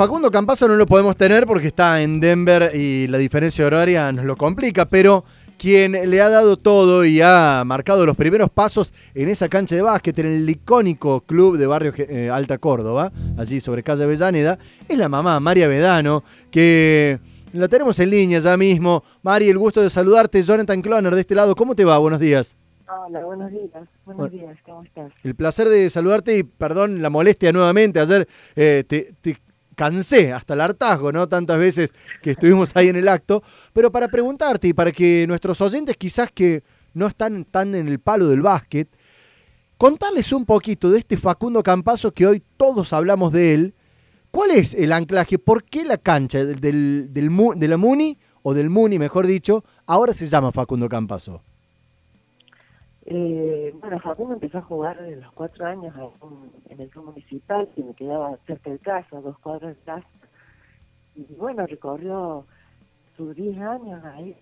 Facundo Campazo no lo podemos tener porque está en Denver y la diferencia horaria nos lo complica, pero quien le ha dado todo y ha marcado los primeros pasos en esa cancha de básquet, en el icónico club de barrio eh, Alta Córdoba, allí sobre calle Avellaneda, es la mamá María Vedano, que la tenemos en línea ya mismo. Mari, el gusto de saludarte, Jonathan Cloner de este lado, ¿cómo te va? Buenos días. Hola, buenos días. Buenos días, ¿cómo estás? El placer de saludarte y perdón la molestia nuevamente. Ayer eh, te, te cansé hasta el hartazgo, ¿no? Tantas veces que estuvimos ahí en el acto. Pero para preguntarte y para que nuestros oyentes quizás que no están tan en el palo del básquet, contarles un poquito de este Facundo Campazo que hoy todos hablamos de él. ¿Cuál es el anclaje? ¿Por qué la cancha del, del, de la Muni, o del Muni mejor dicho, ahora se llama Facundo Campazo? Eh, bueno, Facundo empezó a jugar desde los cuatro años en, el club municipal, que me quedaba cerca de casa, dos cuadras de casa. Y bueno, recorrió sus diez años ahí.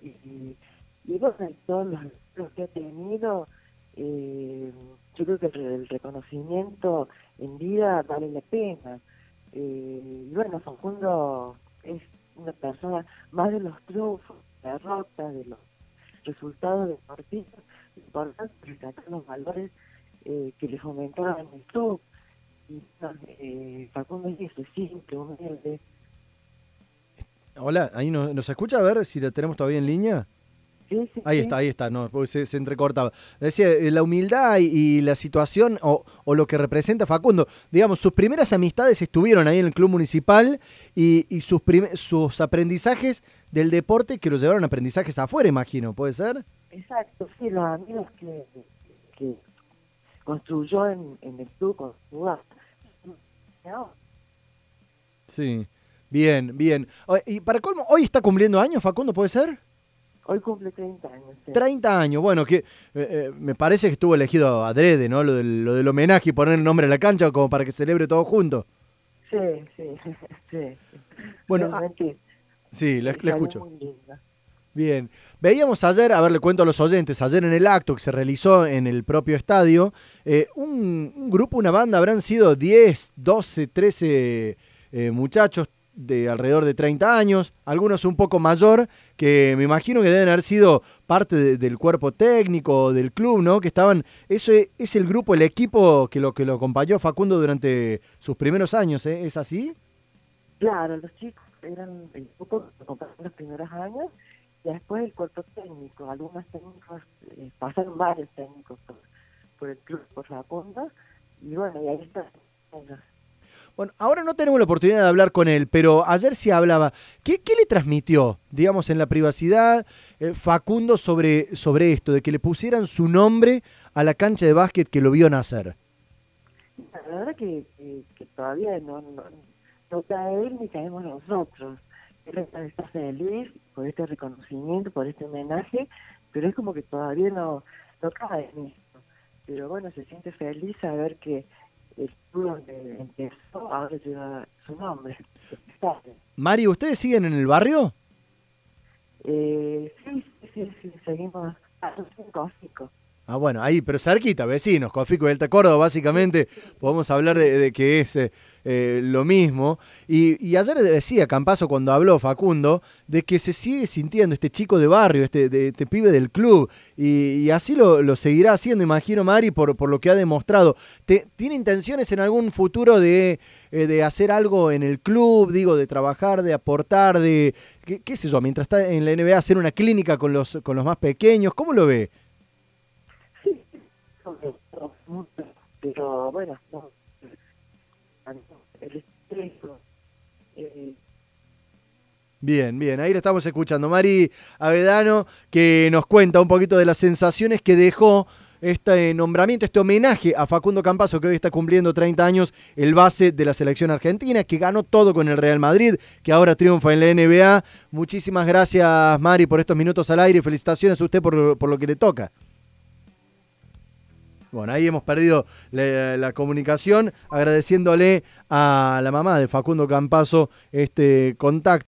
Y, y bueno, todos los, que ha tenido, eh, yo creo que el, reconocimiento en vida vale la pena. Eh, y bueno, Facundo es una persona más de los triunfos, de derrotas, de los resultados deportivos, importante rescatar los valores eh, que le fomentaban el club. Y eh, Facundo es simple, humilde. Hola, ahí nos, nos escucha a ver si la tenemos todavía en línea. Sí, sí, ahí está, ahí está, no, se, se entrecortaba. Decía, eh, la humildad y, la situación o, o, lo que representa Facundo. Digamos, sus primeras amistades estuvieron ahí en el club municipal y, y sus, sus aprendizajes del deporte que lo llevaron a aprendizajes afuera, imagino, ¿puede ser? Exacto, sí, los amigos que, que construyó en, en el club con su Sí, bien, bien. Y para colmo, hoy está cumpliendo años, Facundo, ¿puede ser? Hoy cumple 30 años. 30 años, bueno, que eh, eh, me parece que estuvo elegido adrede, ¿no? Lo del, lo del homenaje y poner el nombre a la cancha como para que celebre todo junto. Sí, sí, sí. Bueno, ah, sí, le, escucho. Bien, veíamos ayer, a ver, le cuento a los oyentes, ayer en el acto que se realizó en el propio estadio, eh, un, grupo, una banda, habrán sido 10, 12, 13 muchachos, de alrededor de 30 años, algunos un poco mayor, que me imagino que deben haber sido parte del cuerpo técnico del club, ¿no? Que estaban, eso es, el grupo, el equipo que lo que lo acompañó Facundo durante sus primeros años, ¿eh? ¿Es así? Claro, los chicos eran el grupo que acompañó los primeros años y después el cuerpo técnico, algunos técnicos, eh, pasaron varios técnicos por, por, el club, por Facundo, y bueno, y ahí está bueno, ahora no tenemos la oportunidad de hablar con él, pero ayer sí hablaba. ¿Qué, le transmitió, digamos, en la privacidad eh, Facundo sobre, sobre esto, de que le pusieran su nombre a la cancha de básquet que lo vio nacer? La verdad que, que, todavía no, no, cae él ni caemos nosotros. Él está feliz por este reconocimiento, por este homenaje, pero es como que todavía no, no cae en esto. Pero bueno, se siente feliz saber que el club donde empezó ahora lleva su nombre. Mari, ¿ustedes siguen en el barrio? Eh, sí, sí, sí, seguimos en Cofico. Ah, bueno, ahí, pero cerquita, vecinos, Cofico y Alta Córdoba, básicamente, podemos hablar de, que es eh, eh, lo mismo. Y, y, ayer decía Campazo cuando habló Facundo de que se sigue sintiendo este chico de barrio, este, este pibe del club, y, así lo, seguirá haciendo, imagino, Mari, por, por lo que ha demostrado. ¿Tiene intenciones en algún futuro de, eh, de hacer algo en el club, digo, de trabajar, de aportar, de, qué, qué sé yo, mientras está en la NBA, hacer una clínica con los, con los más pequeños? ¿Cómo lo ve? pero bueno, eh, Bien, bien, ahí le estamos escuchando. Mari Avedano, que nos cuenta un poquito de las sensaciones que dejó este nombramiento, este homenaje a Facundo Campazo, que hoy está cumpliendo 30 años, el base de la selección argentina, que ganó todo con el Real Madrid, que ahora triunfa en la NBA. Muchísimas gracias, Mari, por estos minutos al aire. Felicitaciones a usted por, por lo que le toca. Bueno, ahí hemos perdido la, comunicación, agradeciéndole a la mamá de Facundo Campazo este contacto.